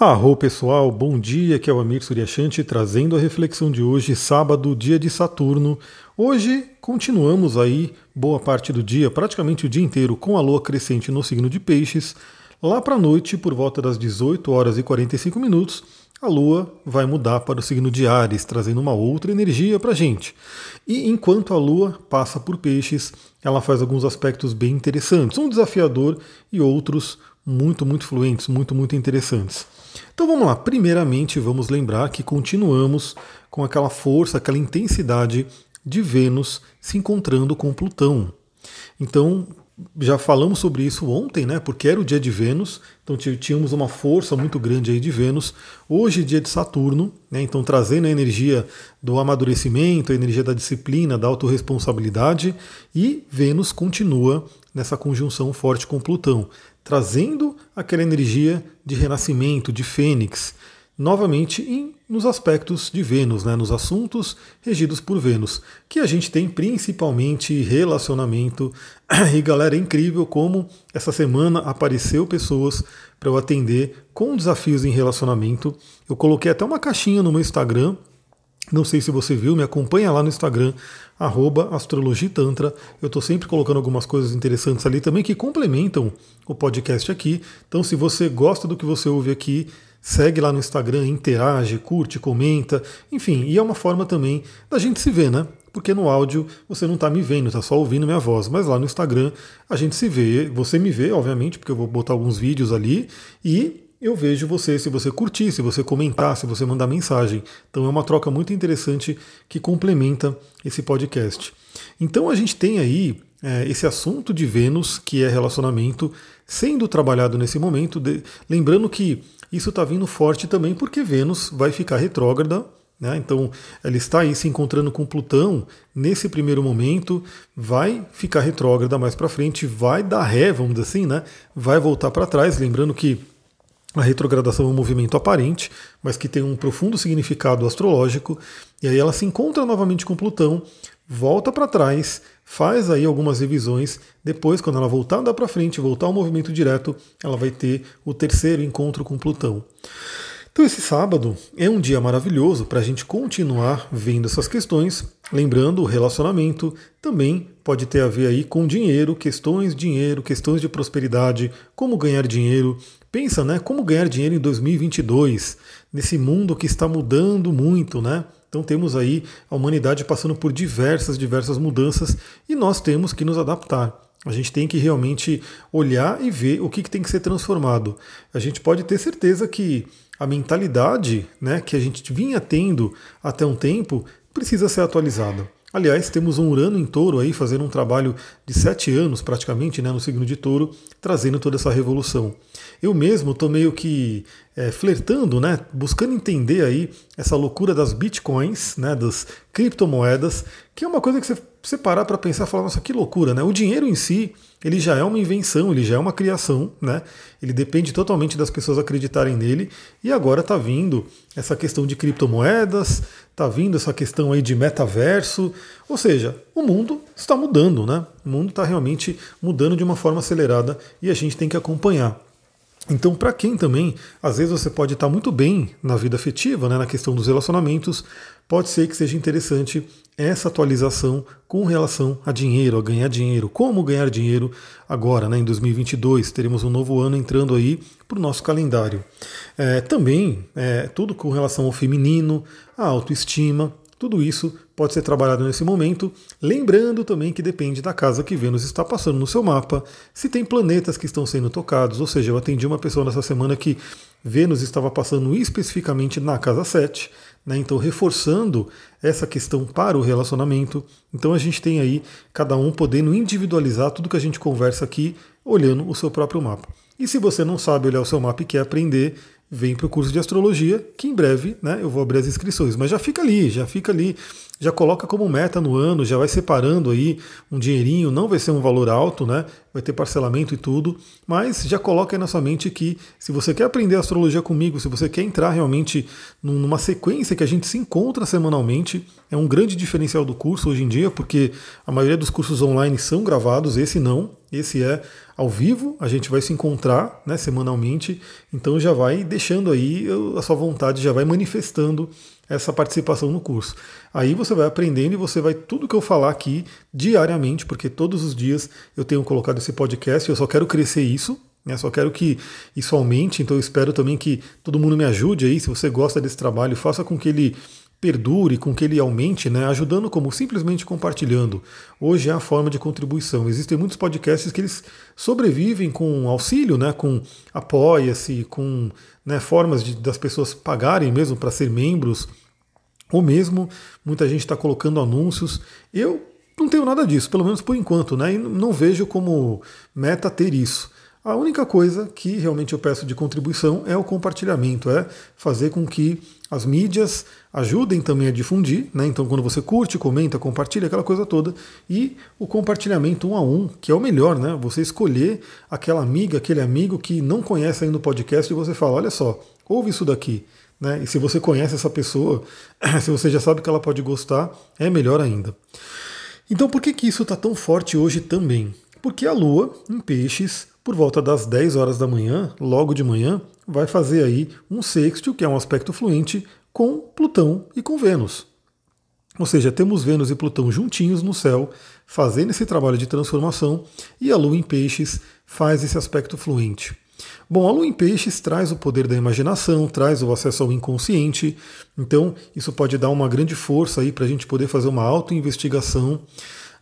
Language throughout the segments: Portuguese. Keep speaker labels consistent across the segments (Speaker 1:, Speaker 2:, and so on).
Speaker 1: Arro pessoal, bom dia, que é o Amir Suryashanti trazendo a reflexão de hoje, sábado, dia de Saturno. Hoje continuamos aí boa parte do dia, praticamente o dia inteiro, com a lua crescente no signo de Peixes. Lá para a noite, por volta das 18 horas e 45 minutos, a Lua vai mudar para o signo de Ares, trazendo uma outra energia para a gente. E enquanto a Lua passa por Peixes, ela faz alguns aspectos bem interessantes, um desafiador e outros muito, muito fluentes, muito, muito interessantes. Então vamos lá. Primeiramente, vamos lembrar que continuamos com aquela força, aquela intensidade de Vênus se encontrando com Plutão. Então, já falamos sobre isso ontem, né? Porque era o dia de Vênus, então tínhamos uma força muito grande aí de Vênus. Hoje, dia de Saturno, né? Então trazendo a energia do amadurecimento, a energia da disciplina, da autorresponsabilidade, e Vênus continua nessa conjunção forte com Plutão trazendo aquela energia de renascimento, de fênix, novamente em, nos aspectos de Vênus, né, nos assuntos regidos por Vênus, que a gente tem principalmente relacionamento. E galera, é incrível como essa semana apareceu pessoas para eu atender com desafios em relacionamento. Eu coloquei até uma caixinha no meu Instagram não sei se você viu, me acompanha lá no Instagram, astrologitantra. Eu estou sempre colocando algumas coisas interessantes ali também que complementam o podcast aqui. Então, se você gosta do que você ouve aqui, segue lá no Instagram, interage, curte, comenta, enfim, e é uma forma também da gente se ver, né? Porque no áudio você não está me vendo, está só ouvindo minha voz, mas lá no Instagram a gente se vê, você me vê, obviamente, porque eu vou botar alguns vídeos ali e eu vejo você se você curtir, se você comentar, se você mandar mensagem. Então é uma troca muito interessante que complementa esse podcast. Então a gente tem aí é, esse assunto de Vênus, que é relacionamento, sendo trabalhado nesse momento. De... Lembrando que isso está vindo forte também porque Vênus vai ficar retrógrada. Né? Então, ela está aí se encontrando com Plutão nesse primeiro momento, vai ficar retrógrada mais para frente, vai dar ré, vamos dizer assim, né? vai voltar para trás. Lembrando que a retrogradação é um movimento aparente, mas que tem um profundo significado astrológico, e aí ela se encontra novamente com Plutão, volta para trás, faz aí algumas revisões, depois quando ela voltar andar para frente, voltar ao movimento direto, ela vai ter o terceiro encontro com Plutão. Então esse sábado é um dia maravilhoso para a gente continuar vendo essas questões, lembrando o relacionamento também pode ter a ver aí com dinheiro, questões dinheiro, questões de prosperidade, como ganhar dinheiro, Pensa, né? Como ganhar dinheiro em 2022, nesse mundo que está mudando muito, né? Então temos aí a humanidade passando por diversas, diversas mudanças e nós temos que nos adaptar. A gente tem que realmente olhar e ver o que, que tem que ser transformado. A gente pode ter certeza que a mentalidade né, que a gente vinha tendo até um tempo precisa ser atualizada. Aliás, temos um Urano em touro aí fazendo um trabalho de sete anos praticamente né, no signo de touro, trazendo toda essa revolução. Eu mesmo estou meio que é, flertando, né, buscando entender aí essa loucura das bitcoins, né, das criptomoedas, que é uma coisa que você, você parar para pensar falar, nossa, que loucura, né? O dinheiro em si, ele já é uma invenção, ele já é uma criação, né? Ele depende totalmente das pessoas acreditarem nele. E agora está vindo essa questão de criptomoedas, está vindo essa questão aí de metaverso. Ou seja, o mundo está mudando, né? O mundo está realmente mudando de uma forma acelerada e a gente tem que acompanhar. Então, para quem também, às vezes você pode estar muito bem na vida afetiva, né, na questão dos relacionamentos, pode ser que seja interessante essa atualização com relação a dinheiro, a ganhar dinheiro. Como ganhar dinheiro agora, né, em 2022? Teremos um novo ano entrando aí para o nosso calendário. É, também, é, tudo com relação ao feminino, a autoestima, tudo isso pode ser trabalhado nesse momento, lembrando também que depende da casa que Vênus está passando no seu mapa, se tem planetas que estão sendo tocados, ou seja, eu atendi uma pessoa nessa semana que Vênus estava passando especificamente na casa 7, né, então reforçando essa questão para o relacionamento. Então a gente tem aí cada um podendo individualizar tudo que a gente conversa aqui olhando o seu próprio mapa. E se você não sabe olhar o seu mapa e quer aprender, vem para o curso de astrologia, que em breve né, eu vou abrir as inscrições. Mas já fica ali, já fica ali já coloca como meta no ano, já vai separando aí um dinheirinho, não vai ser um valor alto, né? Vai ter parcelamento e tudo, mas já coloca aí na sua mente que se você quer aprender astrologia comigo, se você quer entrar realmente numa sequência que a gente se encontra semanalmente, é um grande diferencial do curso hoje em dia, porque a maioria dos cursos online são gravados, esse não, esse é ao vivo, a gente vai se encontrar né, semanalmente, então já vai deixando aí a sua vontade, já vai manifestando essa participação no curso. Aí você vai aprendendo e você vai tudo que eu falar aqui diariamente, porque todos os dias eu tenho colocado esse podcast, eu só quero crescer isso, né? Só quero que isso aumente, então eu espero também que todo mundo me ajude aí, se você gosta desse trabalho, faça com que ele perdure, com que ele aumente, né, ajudando como simplesmente compartilhando. Hoje é a forma de contribuição. Existem muitos podcasts que eles sobrevivem com auxílio, né, com apoia-se, com né, formas de, das pessoas pagarem mesmo para ser membros, ou mesmo muita gente está colocando anúncios. Eu não tenho nada disso, pelo menos por enquanto, né, e não vejo como meta ter isso. A única coisa que realmente eu peço de contribuição é o compartilhamento, é fazer com que as mídias ajudem também a difundir, né? Então, quando você curte, comenta, compartilha, aquela coisa toda, e o compartilhamento um a um, que é o melhor, né? Você escolher aquela amiga, aquele amigo que não conhece ainda o podcast e você fala: olha só, ouve isso daqui. Né? E se você conhece essa pessoa, se você já sabe que ela pode gostar, é melhor ainda. Então, por que, que isso está tão forte hoje também? Porque a Lua, em peixes, por volta das 10 horas da manhã, logo de manhã, vai fazer aí um sextil, que é um aspecto fluente, com Plutão e com Vênus. Ou seja, temos Vênus e Plutão juntinhos no céu, fazendo esse trabalho de transformação, e a Lua em Peixes faz esse aspecto fluente. Bom, a Lua em Peixes traz o poder da imaginação, traz o acesso ao inconsciente, então isso pode dar uma grande força aí para a gente poder fazer uma auto-investigação.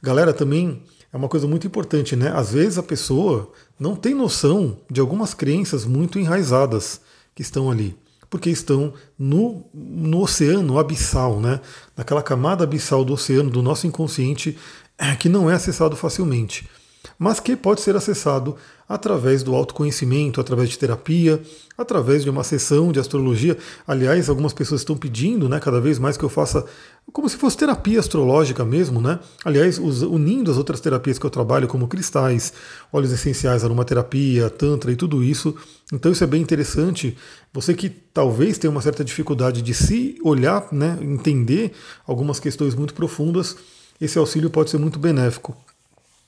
Speaker 1: Galera, também é uma coisa muito importante, né? Às vezes a pessoa não tem noção de algumas crenças muito enraizadas que estão ali, porque estão no, no oceano abissal, né? naquela camada abissal do oceano, do nosso inconsciente, que não é acessado facilmente mas que pode ser acessado através do autoconhecimento, através de terapia, através de uma sessão de astrologia. Aliás, algumas pessoas estão pedindo, né, cada vez mais que eu faça como se fosse terapia astrológica mesmo, né? Aliás, unindo as outras terapias que eu trabalho, como cristais, óleos essenciais, aromaterapia, tantra e tudo isso. Então isso é bem interessante. Você que talvez tenha uma certa dificuldade de se olhar, né, entender algumas questões muito profundas, esse auxílio pode ser muito benéfico.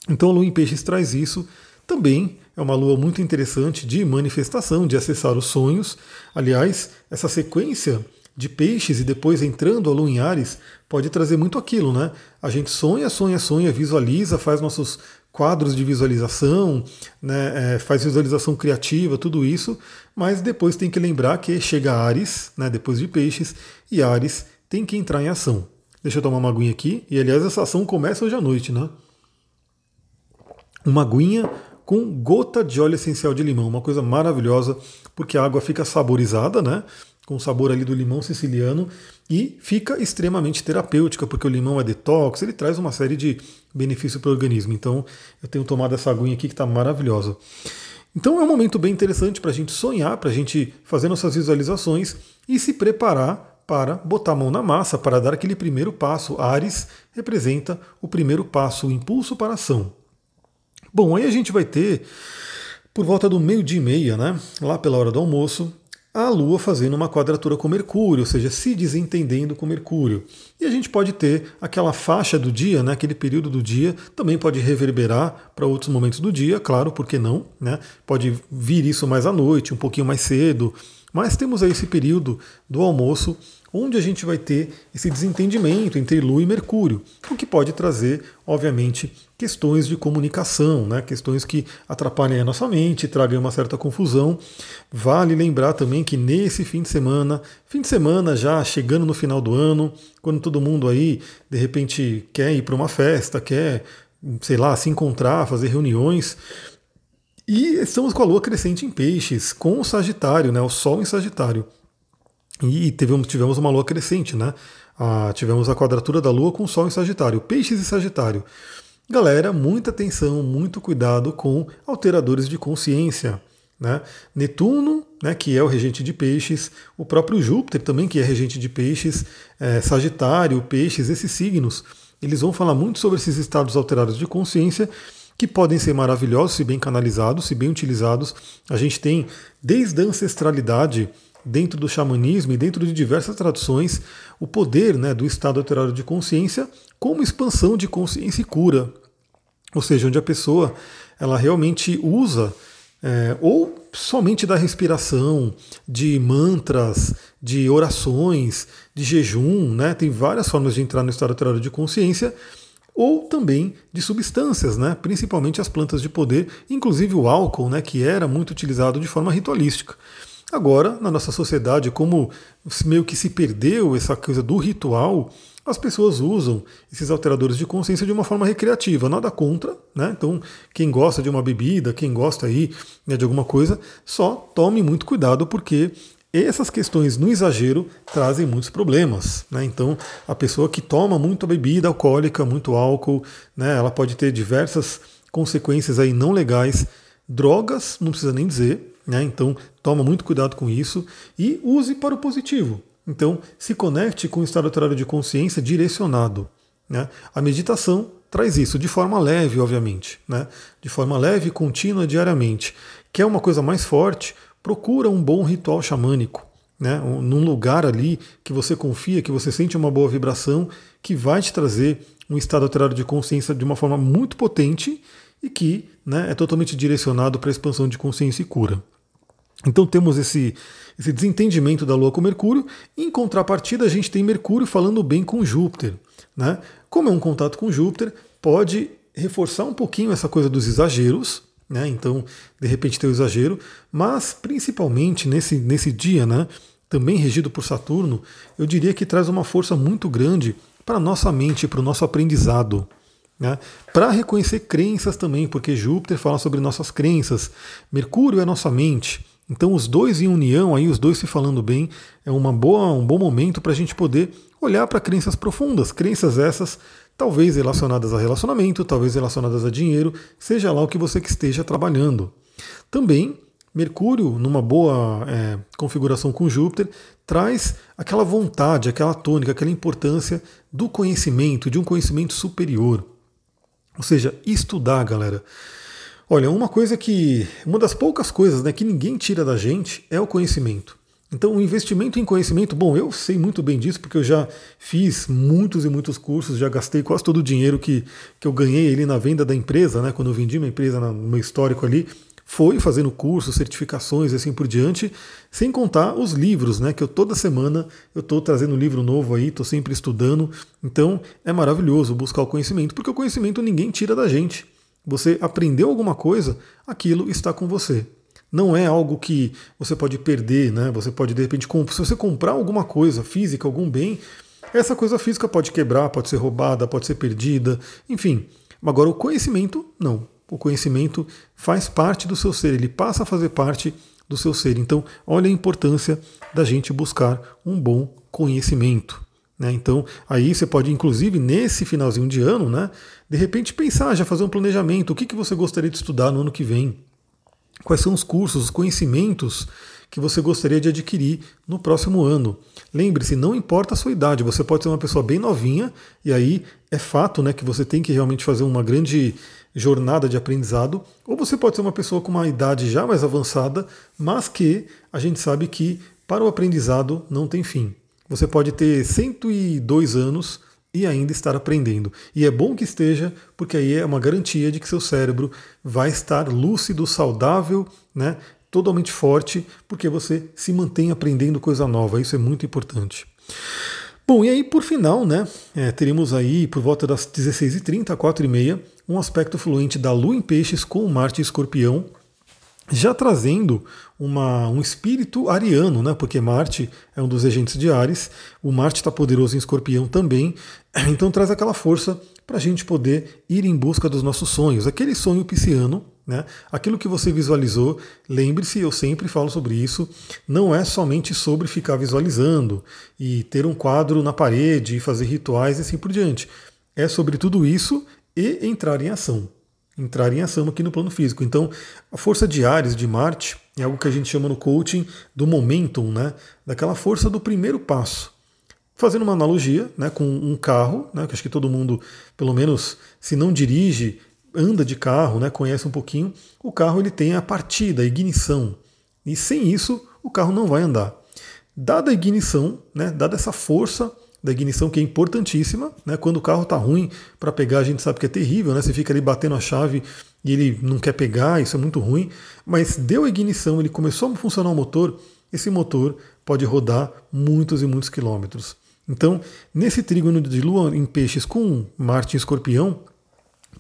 Speaker 1: Então a lua em peixes traz isso. Também é uma lua muito interessante de manifestação, de acessar os sonhos. Aliás, essa sequência de peixes e depois entrando a lua em Ares pode trazer muito aquilo, né? A gente sonha, sonha, sonha, visualiza, faz nossos quadros de visualização, né, é, faz visualização criativa, tudo isso, mas depois tem que lembrar que chega Ares, né, depois de peixes, e Ares tem que entrar em ação. Deixa eu tomar uma aguinha aqui, e aliás essa ação começa hoje à noite, né? Uma aguinha com gota de óleo essencial de limão, uma coisa maravilhosa, porque a água fica saborizada, né? Com o sabor ali do limão siciliano e fica extremamente terapêutica, porque o limão é detox, ele traz uma série de benefícios para o organismo. Então, eu tenho tomado essa aguinha aqui que está maravilhosa. Então, é um momento bem interessante para a gente sonhar, para a gente fazer nossas visualizações e se preparar para botar a mão na massa, para dar aquele primeiro passo. Ares representa o primeiro passo, o impulso para a ação. Bom, aí a gente vai ter, por volta do meio-dia e meia, né, lá pela hora do almoço, a Lua fazendo uma quadratura com Mercúrio, ou seja, se desentendendo com Mercúrio. E a gente pode ter aquela faixa do dia, né, aquele período do dia, também pode reverberar para outros momentos do dia, claro, por que não? Né? Pode vir isso mais à noite, um pouquinho mais cedo. Mas temos aí esse período do almoço onde a gente vai ter esse desentendimento entre Lua e Mercúrio, o que pode trazer, obviamente, questões de comunicação, né? questões que atrapalhem a nossa mente, tragam uma certa confusão. Vale lembrar também que nesse fim de semana, fim de semana já chegando no final do ano, quando todo mundo aí de repente quer ir para uma festa, quer, sei lá, se encontrar, fazer reuniões, e estamos com a Lua crescente em peixes, com o Sagitário, né? o Sol em Sagitário. E tivemos, tivemos uma lua crescente, né? Ah, tivemos a quadratura da lua com o sol em Sagitário, Peixes e Sagitário. Galera, muita atenção, muito cuidado com alteradores de consciência. Né? Netuno né, que é o regente de peixes, o próprio Júpiter também, que é regente de peixes, é, Sagitário, peixes, esses signos, eles vão falar muito sobre esses estados alterados de consciência que podem ser maravilhosos se bem canalizados, se bem utilizados. A gente tem desde a ancestralidade dentro do xamanismo e dentro de diversas traduções o poder né, do estado alterado de consciência como expansão de consciência e cura. Ou seja, onde a pessoa ela realmente usa é, ou somente da respiração, de mantras, de orações, de jejum, né? tem várias formas de entrar no estado alterado de consciência, ou também de substâncias, né? principalmente as plantas de poder, inclusive o álcool, né? que era muito utilizado de forma ritualística. Agora, na nossa sociedade, como meio que se perdeu essa coisa do ritual, as pessoas usam esses alteradores de consciência de uma forma recreativa, nada contra, né? Então, quem gosta de uma bebida, quem gosta aí né, de alguma coisa, só tome muito cuidado porque essas questões no exagero trazem muitos problemas. Né? Então, a pessoa que toma muita bebida alcoólica, muito álcool, né, ela pode ter diversas consequências aí não legais. Drogas, não precisa nem dizer, né? então toma muito cuidado com isso e use para o positivo. Então, se conecte com o estado alterado de consciência direcionado. Né? A meditação traz isso de forma leve, obviamente, né? de forma leve, contínua, diariamente. Quer uma coisa mais forte? Procura um bom ritual xamânico. Né, num lugar ali que você confia, que você sente uma boa vibração, que vai te trazer um estado alterado de consciência de uma forma muito potente e que né, é totalmente direcionado para a expansão de consciência e cura. Então temos esse, esse desentendimento da Lua com Mercúrio. Em contrapartida, a gente tem Mercúrio falando bem com Júpiter. Né? Como é um contato com Júpiter, pode reforçar um pouquinho essa coisa dos exageros. Né? Então, de repente, tem o exagero, mas principalmente nesse, nesse dia, né, também regido por Saturno, eu diria que traz uma força muito grande para a nossa mente, para o nosso aprendizado. Né? Para reconhecer crenças também, porque Júpiter fala sobre nossas crenças, Mercúrio é nossa mente. Então, os dois em união, aí os dois se falando bem, é uma boa, um bom momento para a gente poder olhar para crenças profundas, crenças essas talvez relacionadas a relacionamento, talvez relacionadas a dinheiro, seja lá o que você que esteja trabalhando. Também Mercúrio, numa boa é, configuração com Júpiter, traz aquela vontade, aquela tônica, aquela importância do conhecimento, de um conhecimento superior. Ou seja, estudar, galera. Olha, uma coisa que. Uma das poucas coisas né, que ninguém tira da gente é o conhecimento. Então, o investimento em conhecimento, bom, eu sei muito bem disso, porque eu já fiz muitos e muitos cursos, já gastei quase todo o dinheiro que, que eu ganhei ali na venda da empresa, né? Quando eu vendi uma empresa no meu histórico ali, foi fazendo cursos, certificações e assim por diante, sem contar os livros, né? Que eu toda semana eu estou trazendo livro novo aí, estou sempre estudando. Então é maravilhoso buscar o conhecimento, porque o conhecimento ninguém tira da gente. Você aprendeu alguma coisa, aquilo está com você. Não é algo que você pode perder, né? Você pode, de repente, se você comprar alguma coisa física, algum bem, essa coisa física pode quebrar, pode ser roubada, pode ser perdida, enfim. Agora, o conhecimento, não. O conhecimento faz parte do seu ser, ele passa a fazer parte do seu ser. Então, olha a importância da gente buscar um bom conhecimento. Né? Então, aí você pode, inclusive, nesse finalzinho de ano, né, de repente pensar, já fazer um planejamento, o que, que você gostaria de estudar no ano que vem, quais são os cursos, os conhecimentos que você gostaria de adquirir no próximo ano. Lembre-se, não importa a sua idade, você pode ser uma pessoa bem novinha, e aí é fato né, que você tem que realmente fazer uma grande jornada de aprendizado, ou você pode ser uma pessoa com uma idade já mais avançada, mas que a gente sabe que para o aprendizado não tem fim. Você pode ter 102 anos e ainda estar aprendendo. E é bom que esteja, porque aí é uma garantia de que seu cérebro vai estar lúcido, saudável, né, totalmente forte, porque você se mantém aprendendo coisa nova. Isso é muito importante. Bom, e aí por final, né, é, teremos aí por volta das 16h30, 4h30, um aspecto fluente da Lua em Peixes com Marte em Escorpião, já trazendo uma, um espírito ariano, né? porque Marte é um dos regentes de Ares, o Marte está poderoso em escorpião também, então traz aquela força para a gente poder ir em busca dos nossos sonhos, aquele sonho pisciano, né? aquilo que você visualizou, lembre-se, eu sempre falo sobre isso, não é somente sobre ficar visualizando e ter um quadro na parede e fazer rituais e assim por diante. É sobre tudo isso e entrar em ação. entrar em ação aqui no plano físico. Então, a força de Ares, de Marte, é algo que a gente chama no coaching do momentum, né? daquela força do primeiro passo. Fazendo uma analogia né, com um carro, né, que acho que todo mundo, pelo menos se não dirige, anda de carro, né, conhece um pouquinho, o carro ele tem a partida, a ignição. E sem isso, o carro não vai andar. Dada a ignição, né, dada essa força da ignição que é importantíssima, né, quando o carro está ruim para pegar, a gente sabe que é terrível, né, você fica ali batendo a chave e ele não quer pegar, isso é muito ruim, mas deu a ignição, ele começou a funcionar o motor, esse motor pode rodar muitos e muitos quilômetros. Então, nesse trígono de Lua em peixes com Marte em escorpião,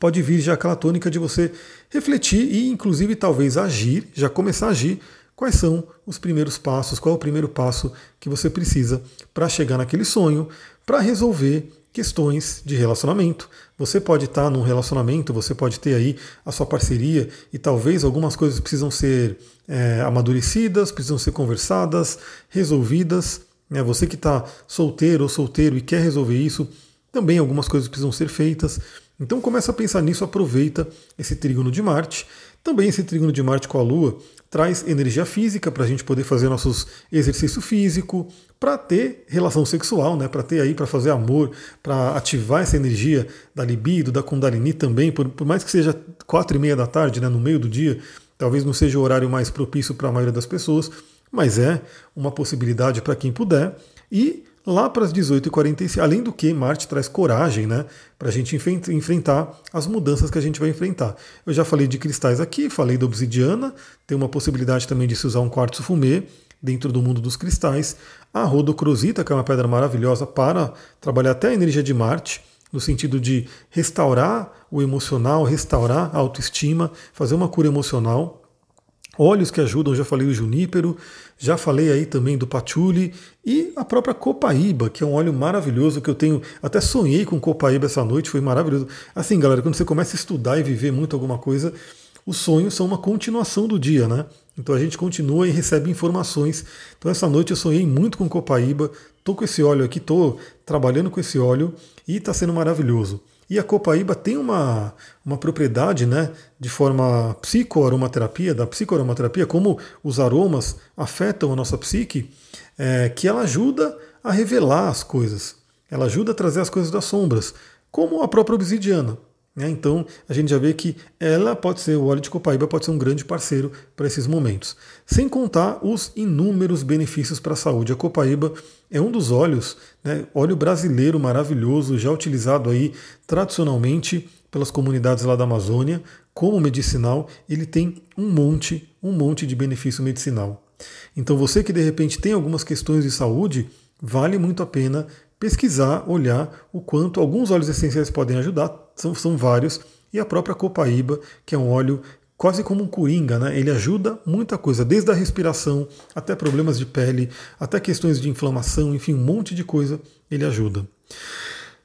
Speaker 1: pode vir já aquela tônica de você refletir e, inclusive, talvez agir, já começar a agir. Quais são os primeiros passos? Qual é o primeiro passo que você precisa para chegar naquele sonho, para resolver questões de relacionamento. Você pode estar num relacionamento, você pode ter aí a sua parceria e talvez algumas coisas precisam ser é, amadurecidas, precisam ser conversadas, resolvidas. Né? Você que está solteiro ou solteiro e quer resolver isso, também algumas coisas precisam ser feitas. Então começa a pensar nisso, aproveita esse trígono de Marte. Também esse trígono de Marte com a Lua traz energia física para a gente poder fazer nossos exercício físico, para ter relação sexual, né? Para ter aí, para fazer amor, para ativar essa energia da libido, da Kundalini também, por, por mais que seja quatro e meia da tarde, né? No meio do dia, talvez não seja o horário mais propício para a maioria das pessoas, mas é uma possibilidade para quem puder. E lá para as 18h45, além do que Marte traz coragem né, para a gente enfrentar as mudanças que a gente vai enfrentar. Eu já falei de cristais aqui, falei da obsidiana, tem uma possibilidade também de se usar um quartzo fumê dentro do mundo dos cristais. A rodocrosita, que é uma pedra maravilhosa para trabalhar até a energia de Marte, no sentido de restaurar o emocional, restaurar a autoestima, fazer uma cura emocional. Óleos que ajudam, já falei o junípero, já falei aí também do patchouli e a própria copaíba, que é um óleo maravilhoso que eu tenho, até sonhei com copaíba essa noite, foi maravilhoso. Assim, galera, quando você começa a estudar e viver muito alguma coisa, os sonhos são uma continuação do dia, né? Então a gente continua e recebe informações. Então essa noite eu sonhei muito com copaíba, tô com esse óleo aqui, tô trabalhando com esse óleo e está sendo maravilhoso. E a copaíba tem uma, uma propriedade né, de forma psicoaromaterapia, da psicoaromaterapia, como os aromas afetam a nossa psique, é, que ela ajuda a revelar as coisas. Ela ajuda a trazer as coisas das sombras, como a própria obsidiana. Né? Então a gente já vê que ela pode ser, o óleo de copaíba pode ser um grande parceiro para esses momentos. Sem contar os inúmeros benefícios para a saúde. A copaíba é um dos óleos, né, óleo brasileiro maravilhoso, já utilizado aí tradicionalmente pelas comunidades lá da Amazônia como medicinal. Ele tem um monte, um monte de benefício medicinal. Então você que de repente tem algumas questões de saúde, vale muito a pena pesquisar, olhar o quanto alguns óleos essenciais podem ajudar, são, são vários, e a própria copaíba, que é um óleo quase como um coringa, né? Ele ajuda muita coisa, desde a respiração até problemas de pele, até questões de inflamação, enfim, um monte de coisa ele ajuda.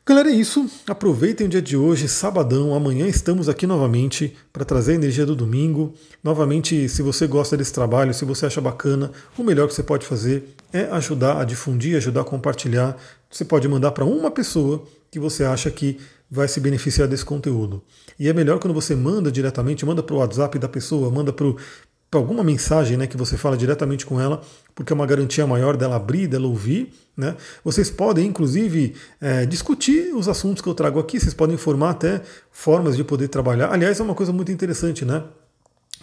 Speaker 1: Galera, é isso. Aproveitem o dia de hoje, sabadão. Amanhã estamos aqui novamente para trazer a energia do domingo. Novamente, se você gosta desse trabalho, se você acha bacana, o melhor que você pode fazer é ajudar a difundir, ajudar a compartilhar. Você pode mandar para uma pessoa que você acha que vai se beneficiar desse conteúdo. E é melhor quando você manda diretamente, manda para o WhatsApp da pessoa, manda para alguma mensagem né, que você fala diretamente com ela, porque é uma garantia maior dela abrir, dela ouvir. Né? Vocês podem, inclusive, é, discutir os assuntos que eu trago aqui, vocês podem informar até formas de poder trabalhar. Aliás, é uma coisa muito interessante, né?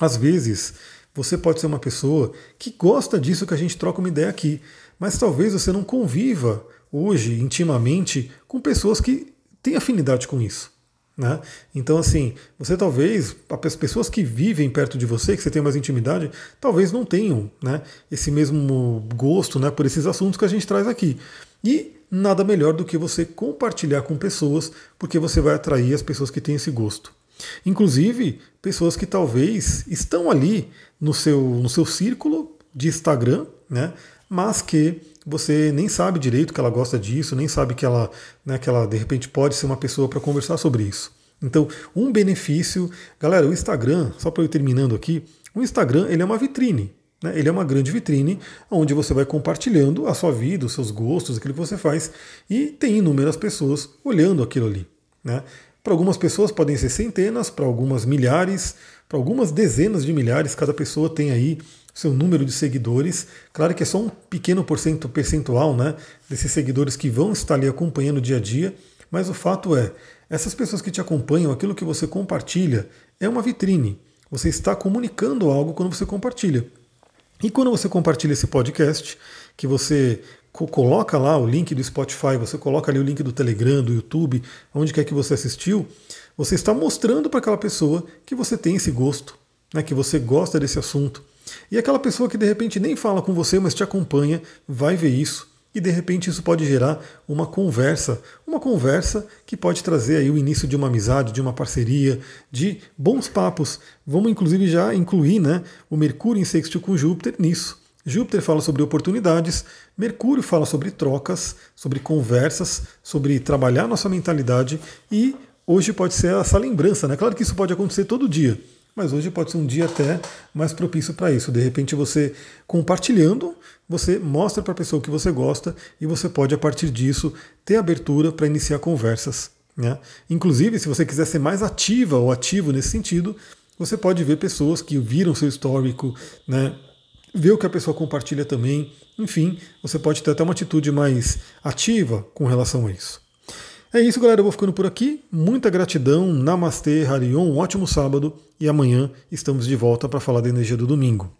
Speaker 1: Às vezes, você pode ser uma pessoa que gosta disso que a gente troca uma ideia aqui, mas talvez você não conviva hoje intimamente com pessoas que têm afinidade com isso. Né? Então, assim, você talvez, as pessoas que vivem perto de você, que você tem mais intimidade, talvez não tenham né, esse mesmo gosto né, por esses assuntos que a gente traz aqui. E nada melhor do que você compartilhar com pessoas, porque você vai atrair as pessoas que têm esse gosto. Inclusive, pessoas que talvez estão ali no seu, no seu círculo de Instagram, né, mas que você nem sabe direito que ela gosta disso, nem sabe que ela, né, que ela de repente pode ser uma pessoa para conversar sobre isso. Então, um benefício, galera, o Instagram, só para eu ir terminando aqui, o Instagram ele é uma vitrine. Né? Ele é uma grande vitrine onde você vai compartilhando a sua vida, os seus gostos, aquilo que você faz, e tem inúmeras pessoas olhando aquilo ali. Né? Para algumas pessoas podem ser centenas, para algumas milhares, para algumas dezenas de milhares, cada pessoa tem aí seu número de seguidores. Claro que é só um pequeno percentual né, desses seguidores que vão estar ali acompanhando o dia a dia, mas o fato é, essas pessoas que te acompanham, aquilo que você compartilha, é uma vitrine. Você está comunicando algo quando você compartilha. E quando você compartilha esse podcast, que você coloca lá o link do Spotify, você coloca ali o link do Telegram, do YouTube, onde quer que você assistiu, você está mostrando para aquela pessoa que você tem esse gosto, né, que você gosta desse assunto. E aquela pessoa que de repente nem fala com você, mas te acompanha, vai ver isso. E de repente isso pode gerar uma conversa, uma conversa que pode trazer aí o início de uma amizade, de uma parceria, de bons papos. Vamos inclusive já incluir né, o Mercúrio em sexto com Júpiter nisso. Júpiter fala sobre oportunidades, Mercúrio fala sobre trocas, sobre conversas, sobre trabalhar nossa mentalidade e hoje pode ser essa lembrança, né? Claro que isso pode acontecer todo dia, mas hoje pode ser um dia até mais propício para isso. De repente você compartilhando, você mostra para a pessoa que você gosta e você pode a partir disso ter abertura para iniciar conversas. Né? Inclusive, se você quiser ser mais ativa ou ativo nesse sentido, você pode ver pessoas que viram seu histórico, né? ver o que a pessoa compartilha também. Enfim, você pode ter até uma atitude mais ativa com relação a isso. É isso, galera. Eu vou ficando por aqui. Muita gratidão. Namastê, Harion. Um ótimo sábado. E amanhã estamos de volta para falar da energia do domingo.